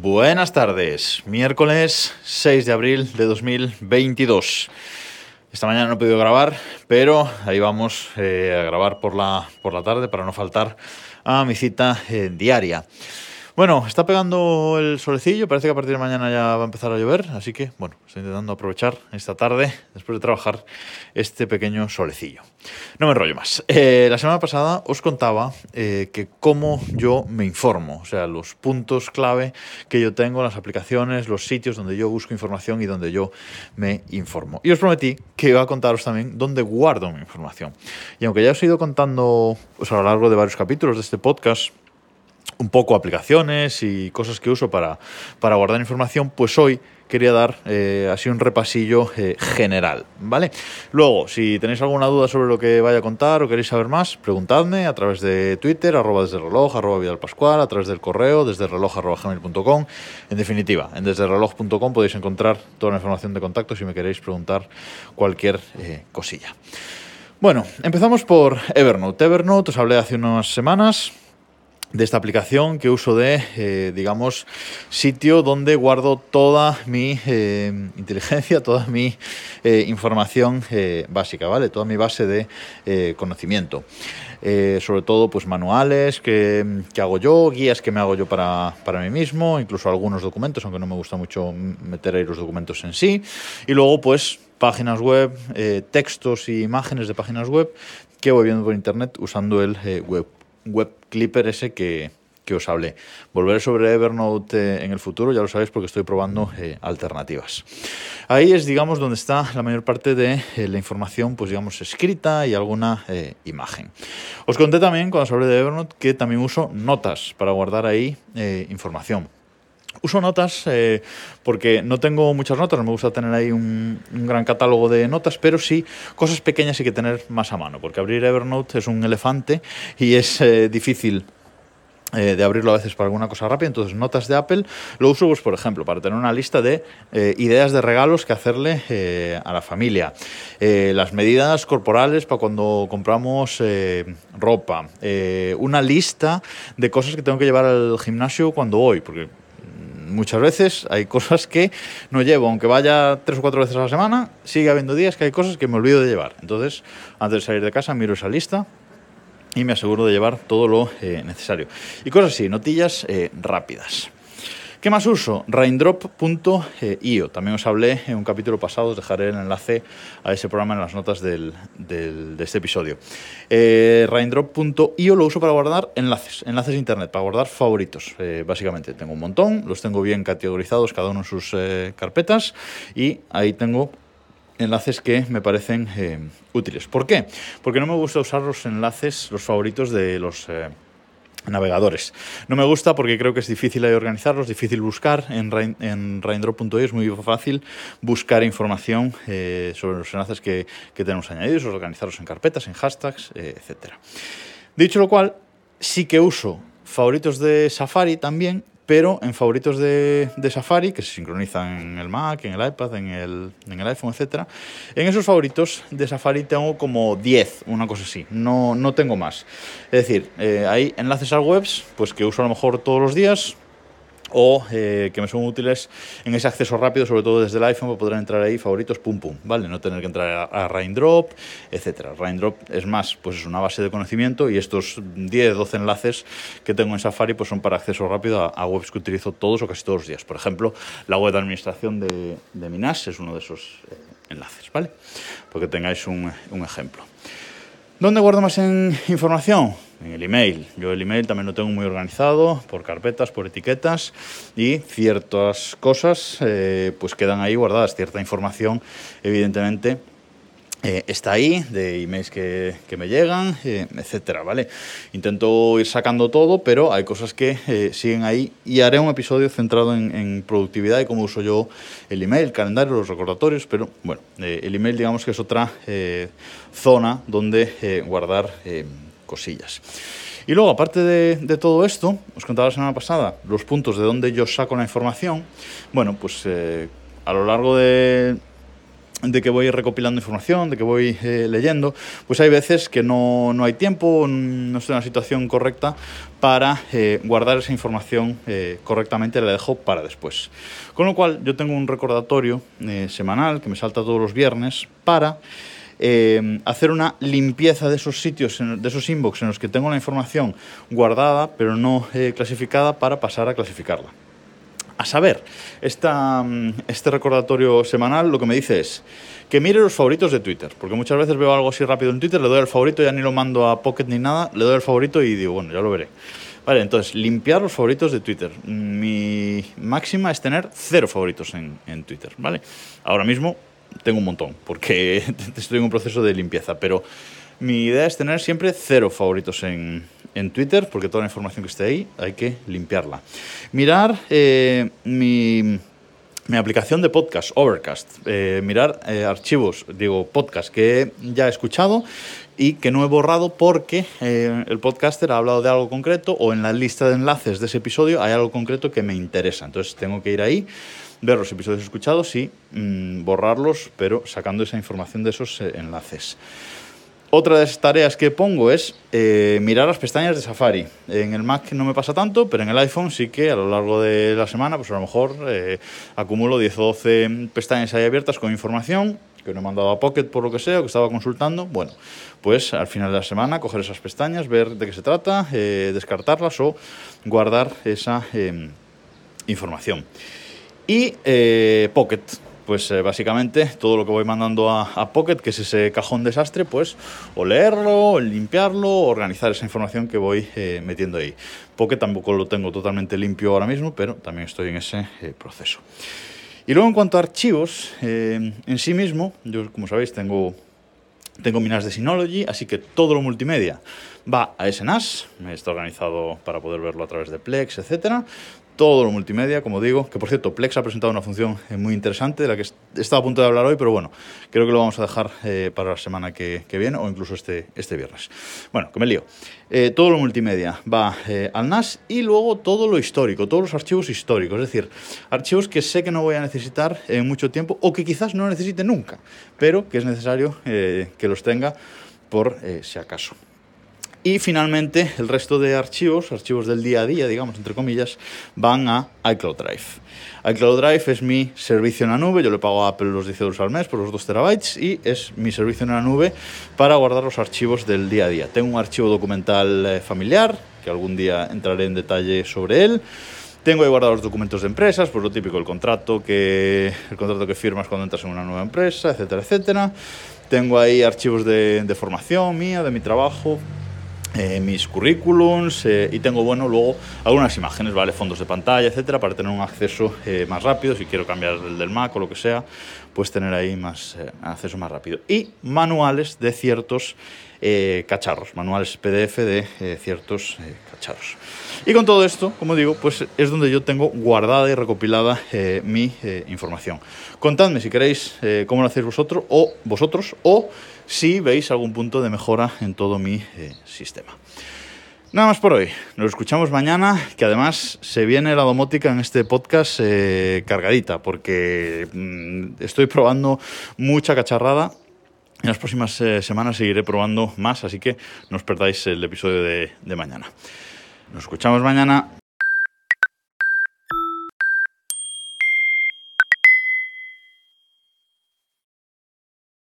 Buenas tardes, miércoles 6 de abril de 2022. Esta mañana no he podido grabar, pero ahí vamos eh, a grabar por la, por la tarde para no faltar a mi cita eh, diaria. Bueno, está pegando el solecillo, parece que a partir de mañana ya va a empezar a llover, así que bueno, estoy intentando aprovechar esta tarde, después de trabajar, este pequeño solecillo. No me enrollo más. Eh, la semana pasada os contaba eh, que cómo yo me informo, o sea, los puntos clave que yo tengo, las aplicaciones, los sitios donde yo busco información y donde yo me informo. Y os prometí que iba a contaros también dónde guardo mi información. Y aunque ya os he ido contando pues, a lo largo de varios capítulos de este podcast, un poco aplicaciones y cosas que uso para, para guardar información, pues hoy quería dar eh, así un repasillo eh, general, ¿vale? Luego, si tenéis alguna duda sobre lo que vaya a contar o queréis saber más, preguntadme a través de Twitter, arroba desde reloj, arroba Vidal a través del correo, desde reloj, arroba gmail.com. En definitiva, en desde reloj.com podéis encontrar toda la información de contacto si me queréis preguntar cualquier eh, cosilla. Bueno, empezamos por Evernote. Evernote os hablé hace unas semanas de esta aplicación que uso de, eh, digamos, sitio donde guardo toda mi eh, inteligencia, toda mi eh, información básica, ¿vale? Toda mi base de conocimiento. sobre todo, pues manuales que, que, hago yo, guías que me hago yo para, para, mí mismo, incluso algunos documentos, aunque no me gusta mucho meter ahí los documentos en sí. Y luego, pues, páginas web, textos y imágenes de páginas web que voy viendo por internet usando el web web clipper ese que, os hablé. Volveré sobre Evernote eh, en el futuro, ya lo sabéis porque estoy probando eh, alternativas. Ahí es, digamos, donde está la mayor parte de eh, la información, pues digamos, escrita y alguna imagen. Os conté también, cuando os hablé de Evernote, que también uso notas para guardar ahí información. Uso notas eh, porque no tengo muchas notas, no me gusta tener ahí un, gran catálogo de notas, pero sí cosas pequeñas hay que tener más a mano, porque abrir Evernote es un elefante y es eh, difícil eh, de abrirlo a veces para alguna cosa rápida. Entonces, notas de Apple lo uso, pues, por ejemplo, para tener una lista de ideas de regalos que hacerle a la familia. las medidas corporales para cuando compramos ropa. una lista de cosas que tengo que llevar al gimnasio cuando voy, porque muchas veces hay cosas que no llevo, aunque vaya tres o cuatro veces a la semana, sigue habiendo días que hay cosas que me olvido de llevar. Entonces, antes de salir de casa, miro esa lista y me aseguro de llevar todo lo eh, necesario. Y cosas así, notillas eh, rápidas. ¿Qué más uso? Raindrop.io. También os hablé en un capítulo pasado, os dejaré el enlace a ese programa en las notas de este episodio. Eh, Raindrop.io lo uso para guardar enlaces, enlaces de internet, para guardar favoritos. Eh, básicamente tengo un montón, los tengo bien categorizados cada uno en sus eh, carpetas y ahí tengo enlaces que me parecen útiles. ¿Por qué? Porque no me gusta usar los enlaces, los favoritos de los navegadores. No me gusta porque creo que es difícil ahí organizarlos, difícil buscar. En, en Raindrop.io es muy fácil buscar información eh, sobre los enlaces que, tenemos añadidos, organizarlos en carpetas, en hashtags, eh, etc. Dicho lo cual, sí que uso favoritos de Safari también, pero en favoritos de, Safari, que se sincronizan en el Mac, en el iPad, en el, iPhone, etc. En esos favoritos de Safari tengo como 10, una cosa así, no, no tengo más. Es decir, eh, hay enlaces a webs pues que uso a lo mejor todos los días, o eh, que me son útiles en ese acceso rápido, sobre todo desde el iPhone, para poder entrar ahí favoritos, pum pum, ¿vale? No tener que entrar a, Raindrop, etcétera. Raindrop es más, pues es una base de conocimiento y estos 10, 12 enlaces que tengo en Safari pues son para acceso rápido a, webs que utilizo todos o casi todos los días. Por ejemplo, la web de administración de, de Minas es uno de esos eh, enlaces, ¿vale? Porque tengáis un, un ejemplo. ¿Dónde guardo más información? En el email. Yo el email también lo tengo muy organizado por carpetas, por etiquetas y ciertas cosas eh, pues quedan ahí guardadas. Cierta información, evidentemente, eh, está ahí, de emails que, que me llegan, eh, etcétera, ¿vale? Intento ir sacando todo, pero hay cosas que eh, siguen ahí y haré un episodio centrado en, en, productividad y cómo uso yo el email, el calendario, los recordatorios, pero bueno, el email digamos que es otra zona donde guardar cosillas. Y luego, aparte de, todo esto, os contaba la semana pasada los puntos de donde yo saco la información. Bueno, pues a lo largo de, de que voy recopilando información, de que voy eh, leyendo, pues hay veces que no, no, hay tiempo, no estoy en la situación correcta para eh, guardar esa información eh, correctamente, la dejo para después. Con lo cual yo tengo un recordatorio semanal que me salta todos los viernes para hacer una limpieza de esos sitios, de esos inbox en los que tengo la información guardada pero no clasificada para pasar a clasificarla. A saber, esta, mm, este recordatorio semanal lo que me dice es que mire los favoritos de Twitter, porque muchas veces veo algo así rápido en Twitter, le doy al favorito, ya ni lo mando a Pocket ni nada, le doy al favorito y digo, bueno, ya lo veré. Vale, entonces, limpiar los favoritos de Twitter. Mi máxima es tener cero favoritos en, en Twitter, ¿vale? Ahora mismo tengo un montón, porque estoy en un proceso de limpieza, pero mi idea es tener siempre cero favoritos en, en Twitter, porque toda la información que esté ahí hay que limpiarla. Mirar eh, mi, mi, aplicación de podcast, Overcast. Eh, mirar eh, archivos, digo, podcast que ya he escuchado y que no he borrado porque el podcaster ha hablado de algo concreto o en la lista de enlaces de ese episodio hay algo concreto que me interesa. Entonces tengo que ir ahí ver los episodios escuchados y mm, borrarlos, pero sacando esa información de esos enlaces. Otra de las tareas que pongo es eh, mirar las pestañas de Safari. En el Mac no me pasa tanto, pero en el iPhone sí que a lo largo de la semana, pues a lo mejor eh, acumulo 10 o 12 pestañas ahí abiertas con información que no he mandado a Pocket por lo que sea, o que estaba consultando. Bueno, pues al final de la semana coger esas pestañas, ver de qué se trata, eh, descartarlas o guardar esa em, información. Y Pocket pues eh, básicamente todo lo que voy mandando a, Pocket, que es ese cajón desastre, pues o leerlo, o limpiarlo, organizar esa información que voy eh, metiendo ahí. Pocket tampoco lo tengo totalmente limpio ahora mismo, pero también estoy en ese eh, proceso. Y luego en cuanto a archivos, en sí mismo, yo como sabéis tengo tengo minas de Synology, así que todo lo multimedia va a SNAS, está organizado para poder verlo a través de Plex, etcétera todo lo multimedia, como digo, que por cierto, Plex ha presentado una función eh, muy interesante de la que estaba a punto de hablar hoy, pero bueno, creo que lo vamos a dejar eh, para la semana que, viene o incluso este, este viernes. Bueno, que me lío. Eh, todo lo multimedia va al NAS y luego todo lo histórico, todos los archivos históricos, es decir, archivos que sé que no voy a necesitar en mucho tiempo o que quizás no necesite nunca, pero que es necesario que los tenga por si acaso. Y finalmente el resto de archivos, archivos del día a día, digamos, entre comillas, van a iCloud Drive. iCloud Drive es mi servicio en la nube, yo le pago a Apple los 10 euros al mes por los 2 terabytes y es mi servicio en la nube para guardar los archivos del día a día. Tengo un archivo documental eh, familiar, que algún día entraré en detalle sobre él. Tengo ahí guardados los documentos de empresas, pues lo típico, el contrato que, el contrato que firmas cuando entras en una nueva empresa, etcétera, etcétera. Tengo ahí archivos de, de formación mía, de mi trabajo, eh, mis currículums eh, y tengo bueno luego algunas imágenes, ¿vale? fondos de pantalla, etcétera, para tener un acceso eh, más rápido, si quiero cambiar el del Mac o lo que sea, pues tener ahí más acceso más rápido. Y manuales de ciertos cacharros, manuales PDF de ciertos cacharros. Y con todo esto, como digo, pues es donde yo tengo guardada y recopilada mi información. Contadme si queréis cómo lo hacéis vosotros o vosotros o si veis algún punto de mejora en todo mi eh, sistema. Nada más por hoy. Nos escuchamos mañana, que además se viene la domótica en este podcast eh, cargadita, porque mm, estoy probando mucha cacharrada. En las próximas eh, semanas seguiré probando más, así que no os perdáis el episodio de mañana. Nos escuchamos mañana.